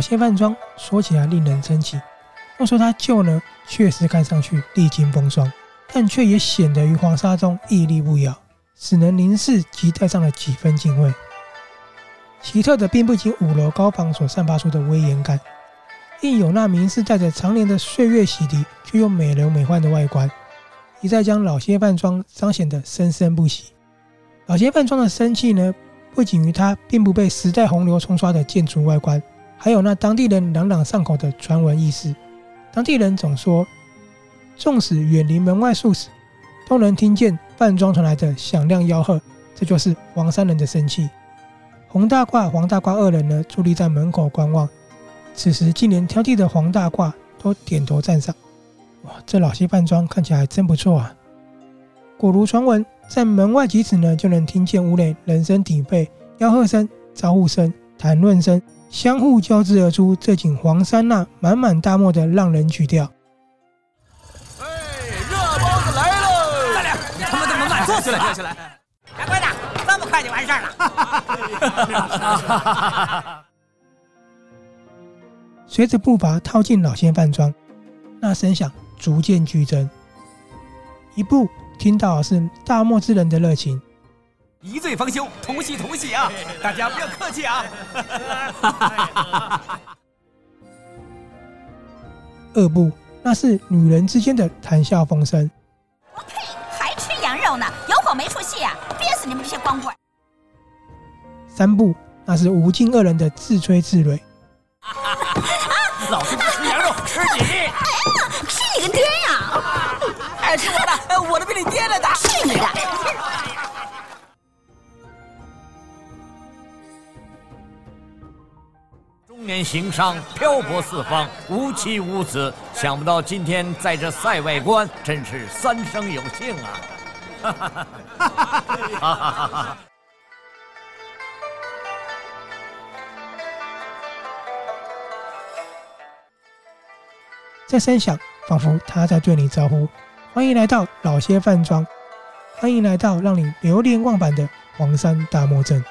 老谢饭庄说起来令人生气。要说他旧呢，确实看上去历经风霜，但却也显得于黄沙中屹立不摇，使人凝视及带上了几分敬畏。奇特的并不仅五楼高房所散发出的威严感，亦有那名士带着常年的岁月洗涤，却又美轮美奂的外观，一再将老谢饭庄彰显得生生不息。老谢饭庄的生气呢，不仅于它并不被时代洪流冲刷的建筑外观，还有那当地人朗朗上口的传闻軼事。当地人总说，纵使远离门外数尺，都能听见饭庄传来的响亮吆喝。这就是黄山人的生气。洪大褂、黄大褂二人呢，伫立在门口观望。此时，竟连挑剔的黄大褂都点头赞赏。哇，这老西饭庄看起来真不错啊！果如传闻，在门外几尺呢，就能听见屋内人声鼎沸、吆喝声、招呼声、谈论声。相互交织而出，这景黄山那满满大漠的浪人曲调。哎，热包子来喽！大亮，你他妈的门板坐起来，坐起来！掌柜的，这么快就完事儿了？随着步伐靠近老仙饭庄，那声响逐渐剧增。一步听到的是大漠之人的热情。一醉方休，同喜同喜啊！大家不要客气啊！二部，那是女人之间的谈笑风生。我呸！还吃羊肉呢？有口没出息啊！憋死你们这些光棍！三部，那是吴静二人的自吹自擂。年行商，漂泊四方，无妻无子，想不到今天在这塞外关，真是三生有幸啊！哈哈哈哈哈哈！这声响仿佛他在对你招呼：“欢迎来到老些饭庄，欢迎来到让你流连忘返的黄山大漠镇。”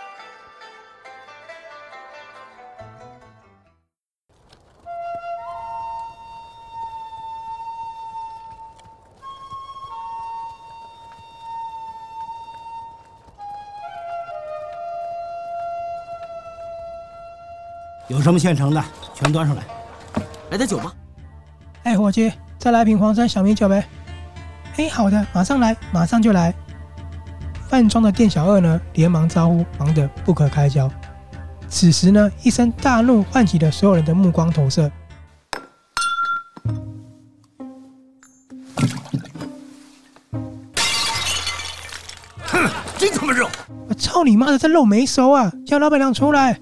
有什么现成的，全端上来。来点酒吗？哎，伙计，再来瓶黄山小米酒呗。哎，好的，马上来，马上就来。饭庄的店小二呢，连忙招呼，忙得不可开交。此时呢，一声大怒唤起了所有人的目光投射。哼，真他妈肉！我操你妈的，这肉没熟啊！叫老板娘出来。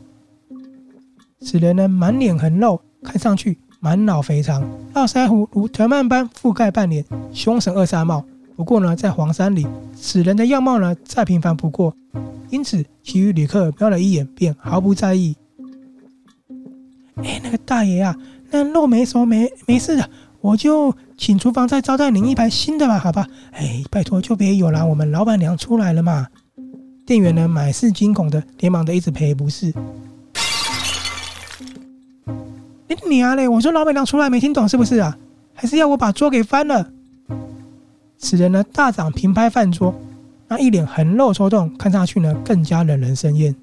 此人呢，满脸横肉，看上去满脑肥肠，络腮胡如藤蔓般覆盖半脸，凶神恶煞貌。不过呢，在黄山里，此人的样貌呢再平凡不过，因此其余旅客瞄了一眼，便毫不在意。哎，那个大爷啊，那肉没熟，没没事的，我就请厨房再招待您一盘新的吧，好吧？哎，拜托就别有了，我们老板娘出来了嘛。店员呢，满是惊恐的，连忙的一直赔不是。你啊嘞！我说老板娘出来没听懂是不是啊？还是要我把桌给翻了？此人呢，大掌平拍饭桌，那一脸横肉抽动，看上去呢更加惹人生厌。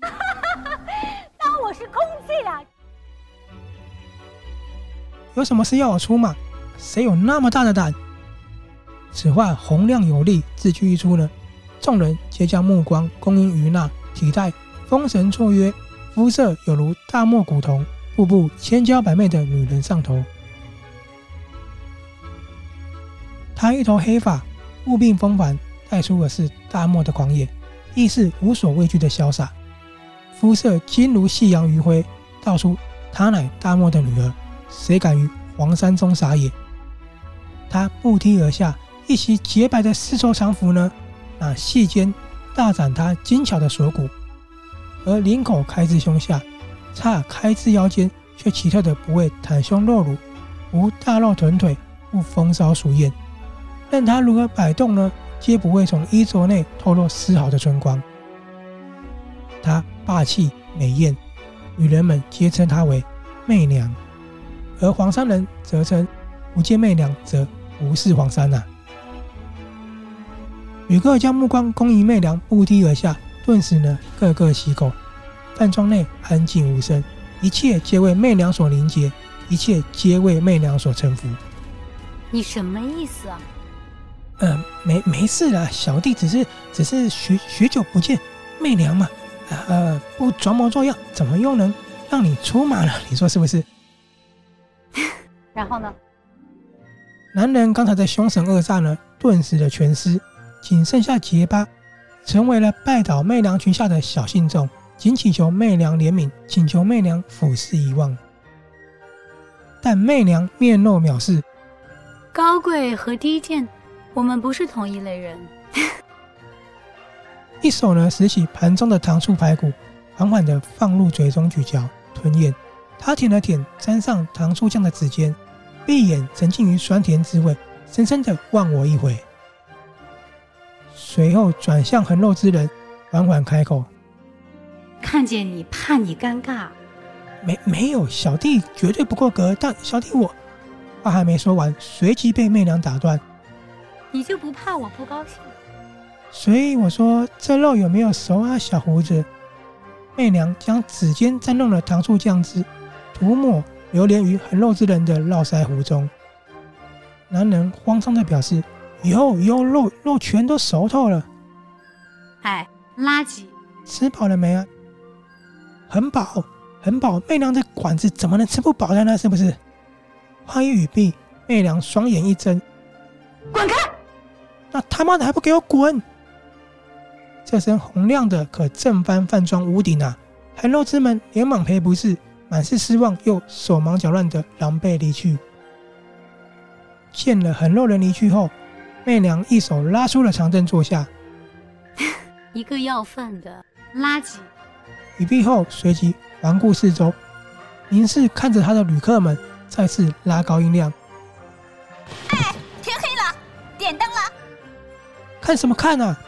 当我是空气啦？有什么事要我出马？谁有那么大的胆？此话洪亮有力，字句一出呢，众人皆将目光恭迎于那体态丰神绰约。肤色有如大漠古铜，步步千娇百媚的女人上头。她一头黑发，物鬓风帆，带出的是大漠的狂野，亦是无所畏惧的潇洒。肤色金如夕阳余晖，道出她乃大漠的女儿，谁敢于黄山中撒野？她步梯而下，一袭洁白的丝绸长服呢，那细肩大展她精巧的锁骨。而领口开至胸下，叉开至腰间，却奇特的不会袒胸露乳，无大露臀腿，不风骚俗艳，任他如何摆动呢，皆不会从衣着内透露丝毫的春光。他霸气美艳，女人们皆称她为媚娘，而黄山人则称不见媚娘则不是黄山呐、啊。旅客将目光攻于媚娘步梯而下，顿时呢，个个喜口，饭庄内安静无声，一切皆为媚娘所凝结，一切皆为媚娘所臣服。你什么意思啊？呃，没没事啦，小弟只是只是许许久不见媚娘嘛，呃，不装模作样，怎么又能让你出马了？你说是不是？然后呢？男人刚才的凶神恶煞呢，顿时的全失。仅剩下结巴，成为了拜倒媚娘裙下的小信众，仅祈求媚娘怜悯，请求媚娘俯视遗忘。但媚娘面露藐视，高贵和低贱，我们不是同一类人。一手呢拾起盘中的糖醋排骨，缓缓地放入嘴中咀嚼吞咽。他舔了舔沾上糖醋酱的指尖，闭眼沉浸于酸甜滋味，深深地忘我一回。随后转向横肉之人，缓缓开口：“看见你，怕你尴尬。没没有，小弟绝对不过格。但小弟我……话还没说完，随即被媚娘打断。你就不怕我不高兴？所以我说这肉有没有熟啊，小胡子？媚娘将指尖沾弄了糖醋酱汁，涂抹流连于横肉之人的络腮胡中。男人慌张的表示。”有有肉肉全都熟透了，哎，垃圾！吃饱了没啊？很饱，很饱。媚娘的馆子怎么能吃不饱的呢？是不是？话一语毕，媚娘双眼一睁，滚开！那他妈的还不给我滚！这身洪亮的可震翻饭庄屋顶啊！横肉之们连忙赔不是，满是失望又手忙脚乱的狼狈离去。见了横肉人离去后。媚娘一手拉出了长凳坐下，一个要饭的垃圾。语毕后，随即环顾四周，凝视看着他的旅客们，再次拉高音量：“哎，天黑了，点灯了。看什么看啊？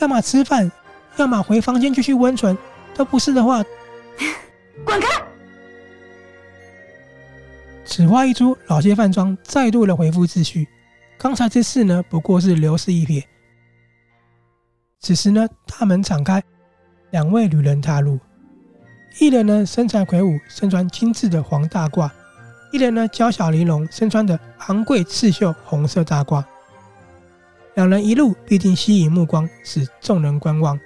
要么吃饭，要么回房间继续温存。都不是的话，滚开！”此话一出，老街饭庄再度的恢复秩序。刚才这事呢，不过是流水一瞥。此时呢，大门敞开，两位旅人踏入。一人呢，身材魁梧，身穿精致的黄大褂；一人呢，娇小玲珑，身穿的昂贵刺绣红色大褂。两人一路必定吸引目光，使众人观望。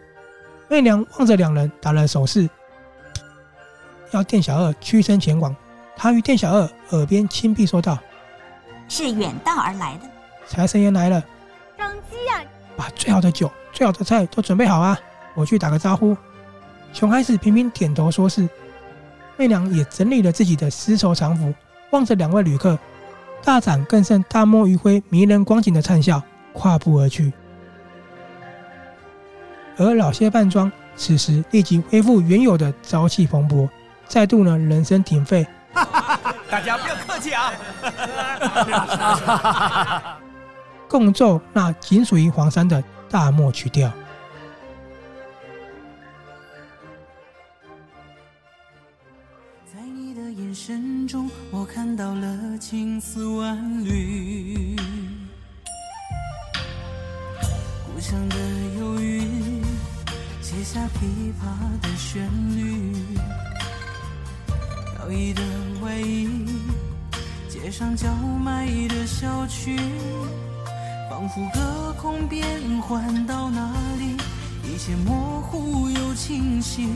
媚娘望着两人，打了手势，要店小二屈身前往。她与店小二耳边轻闭说道：“是远道而来的。”财神爷来了，张基啊，把最好的酒、最好的菜都准备好啊！我去打个招呼。熊孩子频频点头说是。媚娘也整理了自己的丝绸长服，望着两位旅客，大展更胜大漠余晖迷人光景的灿笑，跨步而去。而老谢半庄此时立即恢复原有的朝气蓬勃，再度呢人声鼎沸。大家不要客气啊！共奏那仅属于黄山的大漠曲调。在你的眼神中，我看到了青丝万缕，故乡的忧郁，写下琵琶的旋律，飘逸的外衣，街上叫卖的小曲。仿佛隔空变换到哪里，一切模糊又清晰。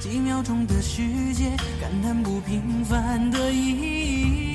几秒钟的世界，感叹不平凡的意义。